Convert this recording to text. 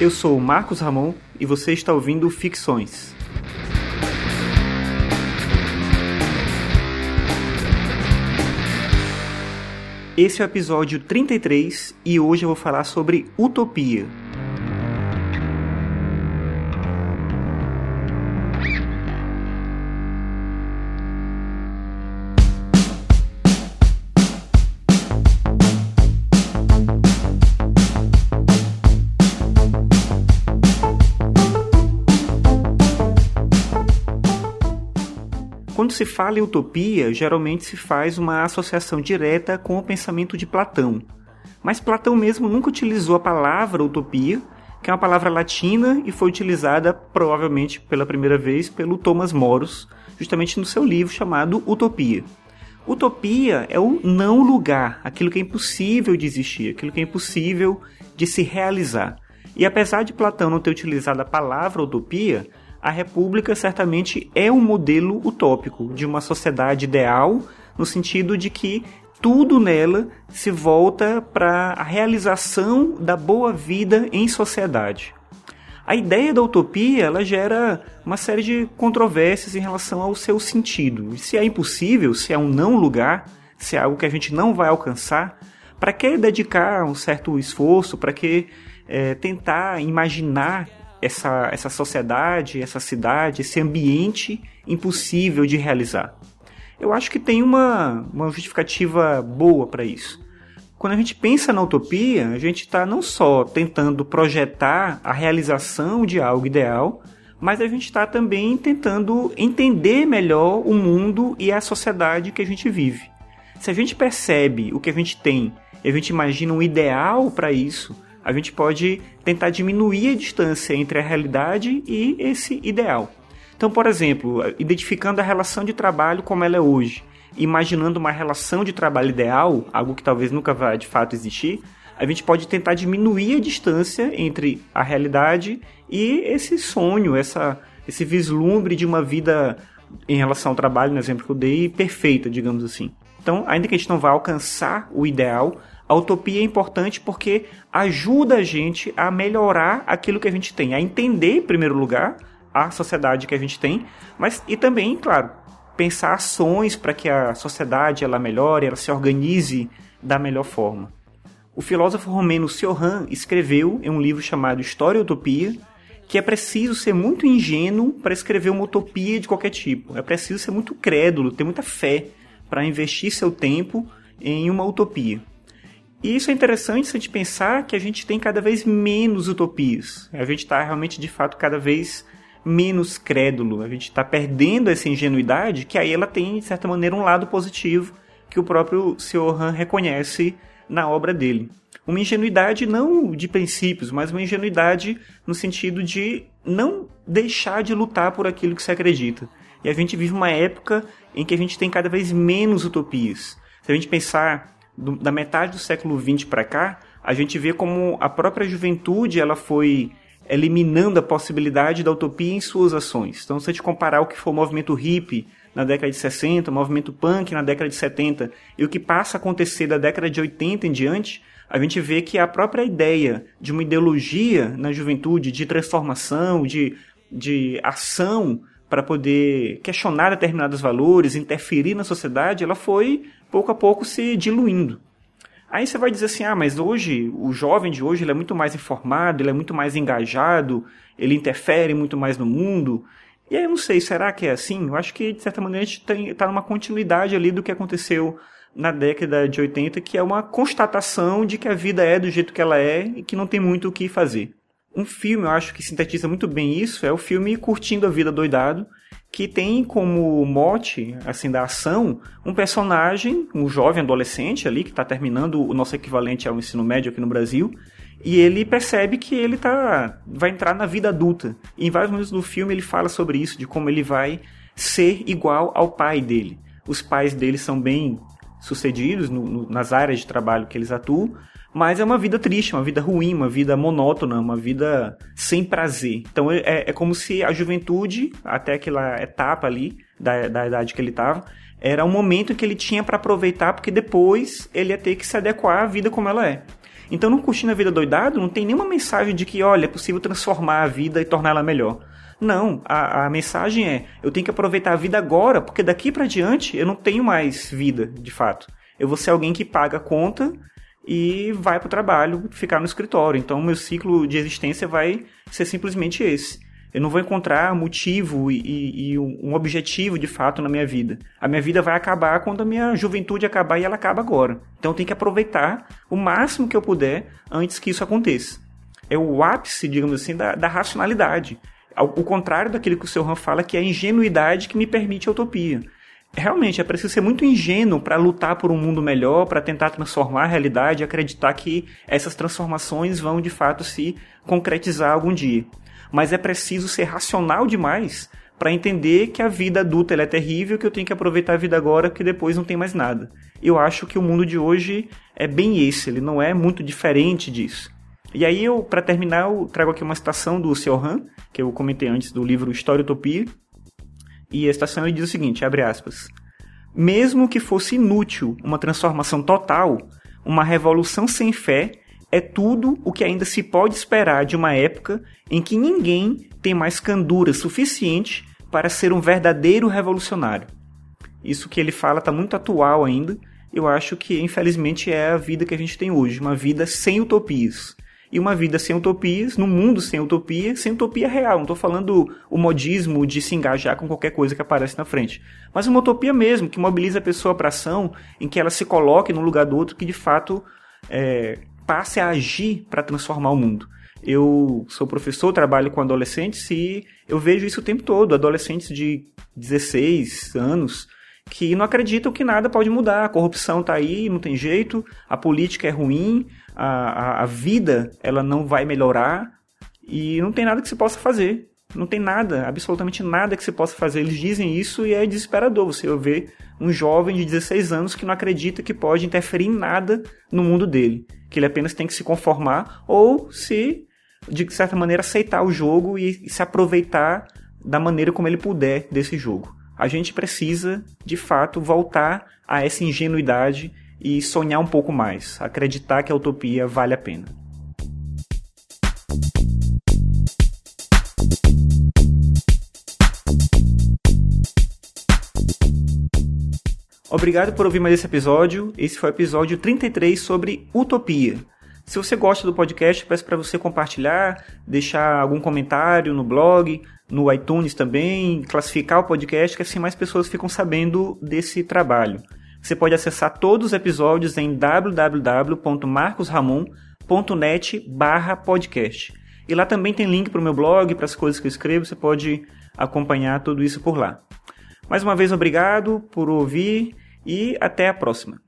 Eu sou Marcos Ramon e você está ouvindo Ficções. Esse é o episódio 33 e hoje eu vou falar sobre utopia. Quando se fala em utopia, geralmente se faz uma associação direta com o pensamento de Platão. Mas Platão mesmo nunca utilizou a palavra utopia, que é uma palavra latina e foi utilizada provavelmente pela primeira vez pelo Thomas Moros, justamente no seu livro chamado Utopia. Utopia é o não lugar, aquilo que é impossível de existir, aquilo que é impossível de se realizar. E apesar de Platão não ter utilizado a palavra utopia, a República certamente é um modelo utópico de uma sociedade ideal, no sentido de que tudo nela se volta para a realização da boa vida em sociedade. A ideia da utopia ela gera uma série de controvérsias em relação ao seu sentido. Se é impossível, se é um não lugar, se é algo que a gente não vai alcançar, para que dedicar um certo esforço? Para que é, tentar imaginar essa, essa sociedade, essa cidade, esse ambiente impossível de realizar. Eu acho que tem uma, uma justificativa boa para isso. Quando a gente pensa na utopia, a gente está não só tentando projetar a realização de algo ideal, mas a gente está também tentando entender melhor o mundo e a sociedade que a gente vive. Se a gente percebe o que a gente tem e a gente imagina um ideal para isso, a gente pode tentar diminuir a distância entre a realidade e esse ideal. Então, por exemplo, identificando a relação de trabalho como ela é hoje, imaginando uma relação de trabalho ideal, algo que talvez nunca vá de fato existir, a gente pode tentar diminuir a distância entre a realidade e esse sonho, essa, esse vislumbre de uma vida em relação ao trabalho, no exemplo que eu dei, perfeita, digamos assim. Então, ainda que a gente não vá alcançar o ideal, a utopia é importante porque ajuda a gente a melhorar aquilo que a gente tem, a entender, em primeiro lugar, a sociedade que a gente tem, mas e também, claro, pensar ações para que a sociedade ela melhore, ela se organize da melhor forma. O filósofo romeno Cioran escreveu em um livro chamado História e Utopia que é preciso ser muito ingênuo para escrever uma utopia de qualquer tipo. É preciso ser muito crédulo, ter muita fé para investir seu tempo em uma utopia. E isso é interessante se a gente pensar que a gente tem cada vez menos utopias. A gente está realmente, de fato, cada vez menos crédulo. A gente está perdendo essa ingenuidade, que aí ela tem, de certa maneira, um lado positivo que o próprio Sr. Han reconhece na obra dele. Uma ingenuidade não de princípios, mas uma ingenuidade no sentido de não deixar de lutar por aquilo que se acredita. E a gente vive uma época em que a gente tem cada vez menos utopias. Se a gente pensar do, da metade do século XX para cá, a gente vê como a própria juventude ela foi eliminando a possibilidade da utopia em suas ações. Então, se a gente comparar o que foi o movimento hippie na década de 60, o movimento punk na década de 70 e o que passa a acontecer da década de 80 em diante, a gente vê que a própria ideia de uma ideologia na juventude, de transformação, de, de ação para poder questionar determinados valores, interferir na sociedade, ela foi pouco a pouco se diluindo. Aí você vai dizer assim: ah, mas hoje, o jovem de hoje ele é muito mais informado, ele é muito mais engajado, ele interfere muito mais no mundo. E aí eu não sei, será que é assim? Eu acho que, de certa maneira, a gente está numa continuidade ali do que aconteceu na década de 80, que é uma constatação de que a vida é do jeito que ela é e que não tem muito o que fazer. Um filme, eu acho que sintetiza muito bem isso, é o filme Curtindo a Vida Doidado, que tem como mote, assim, da ação, um personagem, um jovem adolescente ali, que está terminando o nosso equivalente ao ensino médio aqui no Brasil, e ele percebe que ele tá, vai entrar na vida adulta. E em vários momentos do filme ele fala sobre isso, de como ele vai ser igual ao pai dele. Os pais dele são bem sucedidos no, no, nas áreas de trabalho que eles atuam, mas é uma vida triste, uma vida ruim, uma vida monótona, uma vida sem prazer. Então é, é como se a juventude, até aquela etapa ali da, da idade que ele estava, era um momento que ele tinha para aproveitar, porque depois ele ia ter que se adequar à vida como ela é. Então, no Curtindo a Vida Doidado, não tem nenhuma mensagem de que, olha, é possível transformar a vida e torná-la melhor. Não, a, a mensagem é: eu tenho que aproveitar a vida agora, porque daqui para diante eu não tenho mais vida, de fato. Eu vou ser alguém que paga a conta e vai para o trabalho, ficar no escritório. Então, o meu ciclo de existência vai ser simplesmente esse. Eu não vou encontrar motivo e, e, e, um objetivo de fato na minha vida. A minha vida vai acabar quando a minha juventude acabar e ela acaba agora. Então eu tenho que aproveitar o máximo que eu puder antes que isso aconteça. É o ápice, digamos assim, da, da racionalidade. O contrário daquilo que o seu Han fala, que é a ingenuidade que me permite a utopia. Realmente, é preciso ser muito ingênuo para lutar por um mundo melhor, para tentar transformar a realidade e acreditar que essas transformações vão de fato se concretizar algum dia. Mas é preciso ser racional demais para entender que a vida adulta é terrível, que eu tenho que aproveitar a vida agora, que depois não tem mais nada. Eu acho que o mundo de hoje é bem esse, ele não é muito diferente disso. E aí eu, para terminar, eu trago aqui uma citação do Sr. Han, que eu comentei antes do livro História Utopia. E a citação ele diz o seguinte, abre aspas: Mesmo que fosse inútil uma transformação total, uma revolução sem fé é tudo o que ainda se pode esperar de uma época em que ninguém tem mais candura suficiente para ser um verdadeiro revolucionário. Isso que ele fala está muito atual ainda. Eu acho que, infelizmente, é a vida que a gente tem hoje, uma vida sem utopias e uma vida sem utopias, num mundo sem utopia, sem utopia real. Não estou falando o modismo de se engajar com qualquer coisa que aparece na frente, mas uma utopia mesmo, que mobiliza a pessoa para ação, em que ela se coloque no lugar do outro, que de fato é, passe a agir para transformar o mundo. Eu sou professor, trabalho com adolescentes e eu vejo isso o tempo todo. Adolescentes de 16 anos que não acreditam que nada pode mudar. A corrupção está aí, não tem jeito, a política é ruim, a, a, a vida ela não vai melhorar e não tem nada que se possa fazer. Não tem nada, absolutamente nada que se possa fazer. Eles dizem isso e é desesperador você ver um jovem de 16 anos que não acredita que pode interferir em nada no mundo dele. Que ele apenas tem que se conformar ou se, de certa maneira, aceitar o jogo e, e se aproveitar da maneira como ele puder desse jogo. A gente precisa, de fato, voltar a essa ingenuidade e sonhar um pouco mais, acreditar que a utopia vale a pena. Obrigado por ouvir mais esse episódio. Esse foi o episódio 33 sobre utopia. Se você gosta do podcast, peço para você compartilhar, deixar algum comentário no blog, no iTunes também, classificar o podcast, que assim mais pessoas ficam sabendo desse trabalho. Você pode acessar todos os episódios em www.marcosramon.net podcast. E lá também tem link para o meu blog, para as coisas que eu escrevo, você pode acompanhar tudo isso por lá. Mais uma vez, obrigado por ouvir e até a próxima.